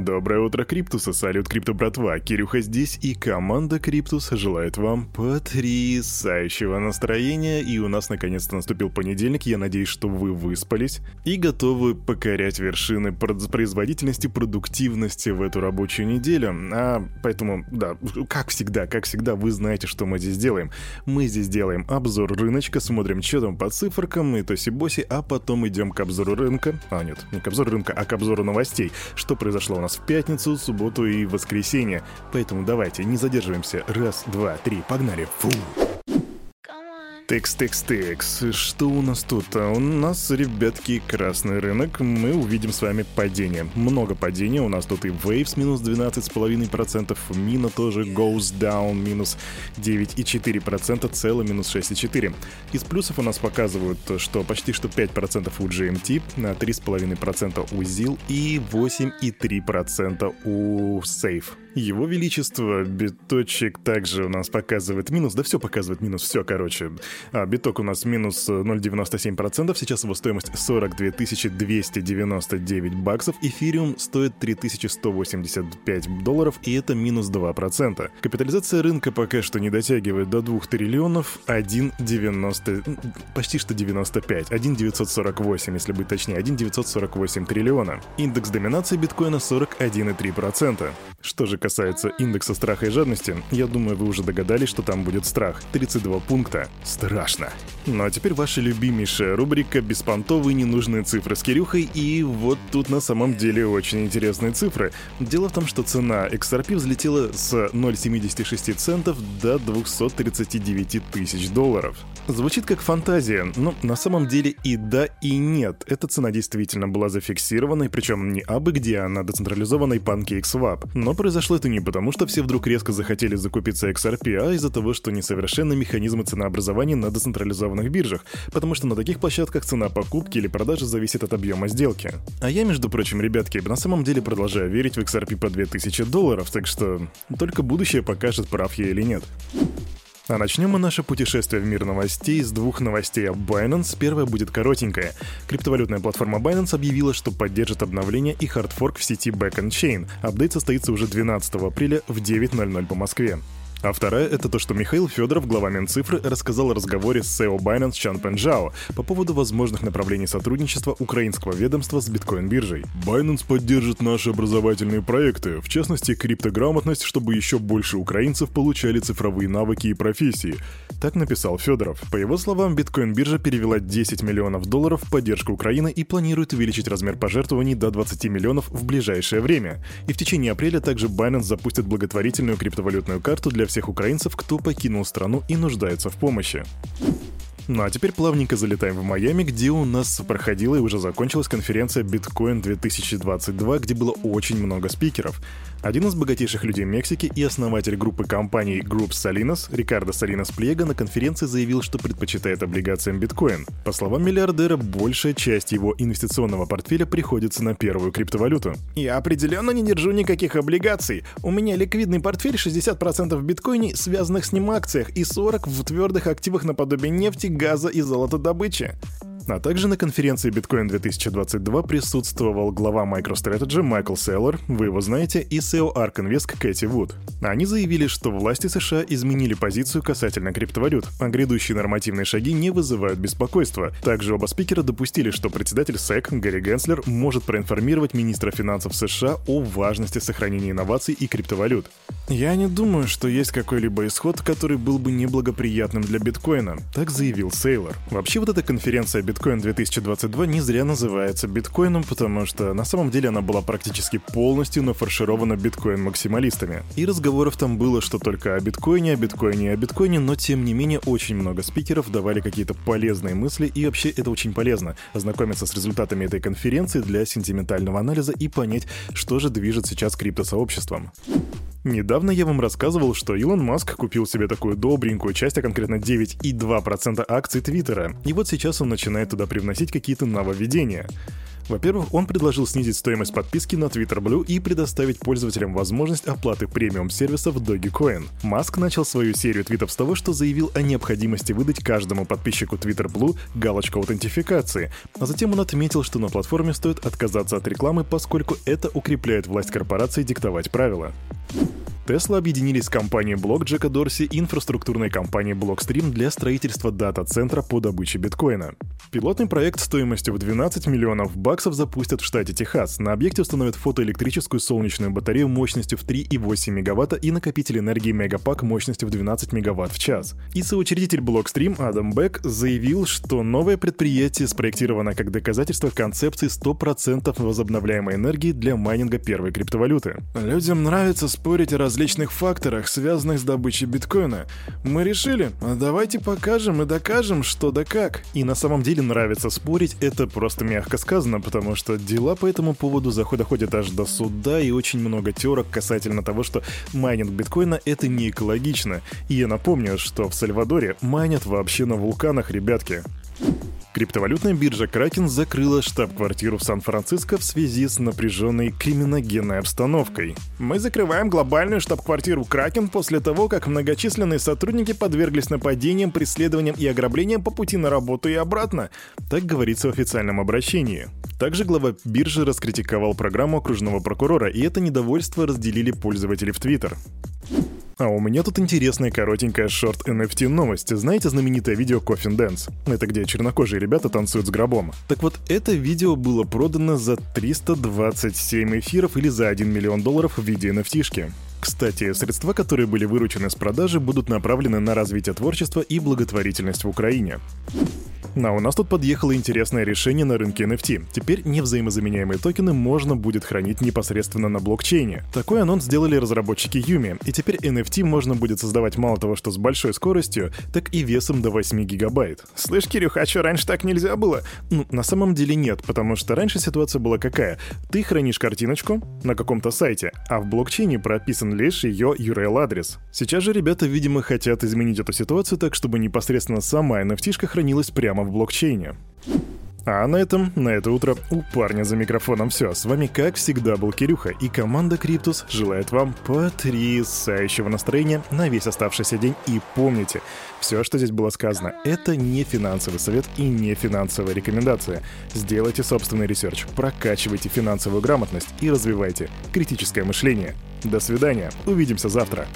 Доброе утро, Криптуса, салют, Крипто братва, Кирюха здесь, и команда Криптус желает вам потрясающего настроения, и у нас наконец-то наступил понедельник, я надеюсь, что вы выспались и готовы покорять вершины производительности, продуктивности в эту рабочую неделю, а поэтому, да, как всегда, как всегда, вы знаете, что мы здесь делаем. Мы здесь делаем обзор рыночка, смотрим, что там по циферкам и тоси-боси, а потом идем к обзору рынка, а нет, не к обзору рынка, а к обзору новостей, что произошло у нас в пятницу, субботу и воскресенье. Поэтому давайте, не задерживаемся. Раз, два, три, погнали. Фу. Текс, текс, текс. Что у нас тут? А у нас, ребятки, красный рынок. Мы увидим с вами падение. Много падения. У нас тут и Waves минус 12,5%, Мина тоже goes down минус 9,4%, целый минус 6,4%. Из плюсов у нас показывают, что почти что 5% у GMT, на 3,5% у ZIL и 8,3% у Safe. Его Величество, биточек также у нас показывает минус, да все показывает минус, все, короче. А, биток у нас минус 0,97%, сейчас его стоимость 42 299 баксов, эфириум стоит 3185 долларов, и это минус 2%. Капитализация рынка пока что не дотягивает до 2 триллионов, 1,90, почти что 95, 1,948, если быть точнее, 1,948 триллиона. Индекс доминации биткоина 41,3%. Что же касается индекса страха и жадности, я думаю, вы уже догадались, что там будет страх. 32 пункта. Страшно. Ну а теперь ваша любимейшая рубрика «Беспонтовые ненужные цифры» с Кирюхой, и вот тут на самом деле очень интересные цифры. Дело в том, что цена XRP взлетела с 0,76 центов до 239 тысяч долларов. Звучит как фантазия, но на самом деле и да, и нет. Эта цена действительно была зафиксированной, причем не абы где, а на децентрализованной PancakeSwap. Но произошло это не потому, что все вдруг резко захотели закупиться XRP, а из-за того, что несовершенны механизмы ценообразования на децентрализованных биржах, потому что на таких площадках цена покупки или продажи зависит от объема сделки. А я, между прочим, ребятки, на самом деле продолжаю верить в XRP по 2000 долларов, так что только будущее покажет, прав я или нет. А начнем мы наше путешествие в мир новостей с двух новостей о Binance. Первая будет коротенькая. Криптовалютная платформа Binance объявила, что поддержит обновление и хардфорк в сети Back Chain. Апдейт состоится уже 12 апреля в 9.00 по Москве. А вторая — это то, что Михаил Федоров, глава Минцифры, рассказал о разговоре с SEO Binance Чан Пенджао по поводу возможных направлений сотрудничества украинского ведомства с биткоин-биржей. Binance поддержит наши образовательные проекты, в частности, криптограмотность, чтобы еще больше украинцев получали цифровые навыки и профессии. Так написал Федоров. По его словам, биткоин-биржа перевела 10 миллионов долларов в поддержку Украины и планирует увеличить размер пожертвований до 20 миллионов в ближайшее время. И в течение апреля также Binance запустит благотворительную криптовалютную карту для всех украинцев, кто покинул страну и нуждается в помощи. Ну а теперь плавненько залетаем в Майами, где у нас проходила и уже закончилась конференция Bitcoin 2022, где было очень много спикеров. Один из богатейших людей Мексики и основатель группы компаний Group Salinas, Рикардо Салинас Плега, на конференции заявил, что предпочитает облигациям биткоин. По словам миллиардера, большая часть его инвестиционного портфеля приходится на первую криптовалюту. «Я определенно не держу никаких облигаций. У меня ликвидный портфель 60% в биткоине, связанных с ним акциях, и 40% в твердых активах наподобие нефти, газа и золотодобычи. А также на конференции Bitcoin 2022 присутствовал глава MicroStrategy Майкл Селлер, вы его знаете, и SEO ARK Invest Кэти Вуд. Они заявили, что власти США изменили позицию касательно криптовалют, а грядущие нормативные шаги не вызывают беспокойства. Также оба спикера допустили, что председатель СЭК Гарри Генслер может проинформировать министра финансов США о важности сохранения инноваций и криптовалют. Я не думаю, что есть какой-либо исход, который был бы неблагоприятным для биткоина, так заявил Сейлор. Вообще вот эта конференция Bitcoin 2022 не зря называется биткоином, потому что на самом деле она была практически полностью нафарширована биткоин-максималистами. И разговоров там было, что только о биткоине, о биткоине и о биткоине, но тем не менее очень много спикеров давали какие-то полезные мысли, и вообще это очень полезно — ознакомиться с результатами этой конференции для сентиментального анализа и понять, что же движет сейчас криптосообществом. Недавно я вам рассказывал, что Илон Маск купил себе такую добренькую часть, а конкретно 9,2% акций Твиттера. И вот сейчас он начинает туда привносить какие-то нововведения. Во-первых, он предложил снизить стоимость подписки на Twitter Blue и предоставить пользователям возможность оплаты премиум сервисов Dogecoin. Маск начал свою серию твитов с того, что заявил о необходимости выдать каждому подписчику Twitter Blue галочку аутентификации, а затем он отметил, что на платформе стоит отказаться от рекламы, поскольку это укрепляет власть корпорации диктовать правила. Tesla объединились с компанией Block Джека Дорси и инфраструктурной компанией Blockstream для строительства дата-центра по добыче биткоина. Пилотный проект стоимостью в 12 миллионов баксов запустят в штате Техас. На объекте установят фотоэлектрическую солнечную батарею мощностью в 3,8 мегаватта и накопитель энергии Мегапак мощностью в 12 мегаватт в час. И соучредитель Blockstream Адам Бек заявил, что новое предприятие спроектировано как доказательство концепции 100% возобновляемой энергии для майнинга первой криптовалюты. Людям нравится спорить о различных различных факторах, связанных с добычей биткоина. Мы решили, а давайте покажем и докажем, что да как. И на самом деле нравится спорить, это просто мягко сказано, потому что дела по этому поводу доходят аж до суда и очень много терок касательно того, что майнинг биткоина это не экологично. И я напомню, что в Сальвадоре майнят вообще на вулканах, ребятки. Криптовалютная биржа Kraken закрыла штаб-квартиру в Сан-Франциско в связи с напряженной криминогенной обстановкой. Мы закрываем глобальную штаб-квартиру Kraken после того, как многочисленные сотрудники подверглись нападениям, преследованиям и ограблениям по пути на работу и обратно. Так говорится в официальном обращении. Также глава биржи раскритиковал программу окружного прокурора, и это недовольство разделили пользователи в Твиттер. А у меня тут интересная коротенькая шорт NFT новость. Знаете знаменитое видео Coffin Dance? Это где чернокожие ребята танцуют с гробом. Так вот, это видео было продано за 327 эфиров или за 1 миллион долларов в виде NFT. -шки. Кстати, средства, которые были выручены с продажи, будут направлены на развитие творчества и благотворительность в Украине. А у нас тут подъехало интересное решение на рынке NFT. Теперь невзаимозаменяемые токены можно будет хранить непосредственно на блокчейне. Такой анонс сделали разработчики Юми, и теперь NFT можно будет создавать мало того, что с большой скоростью, так и весом до 8 гигабайт. Слышь, Кирюх, а что, раньше так нельзя было? Ну, на самом деле нет, потому что раньше ситуация была какая? Ты хранишь картиночку на каком-то сайте, а в блокчейне прописан лишь ее URL-адрес. Сейчас же ребята, видимо, хотят изменить эту ситуацию так, чтобы непосредственно сама NFT хранилась прямо прямо в блокчейне. А на этом, на это утро у парня за микрофоном все. С вами, как всегда, был Кирюха, и команда Криптус желает вам потрясающего настроения на весь оставшийся день. И помните, все, что здесь было сказано, это не финансовый совет и не финансовая рекомендация. Сделайте собственный research, прокачивайте финансовую грамотность и развивайте критическое мышление. До свидания, увидимся завтра.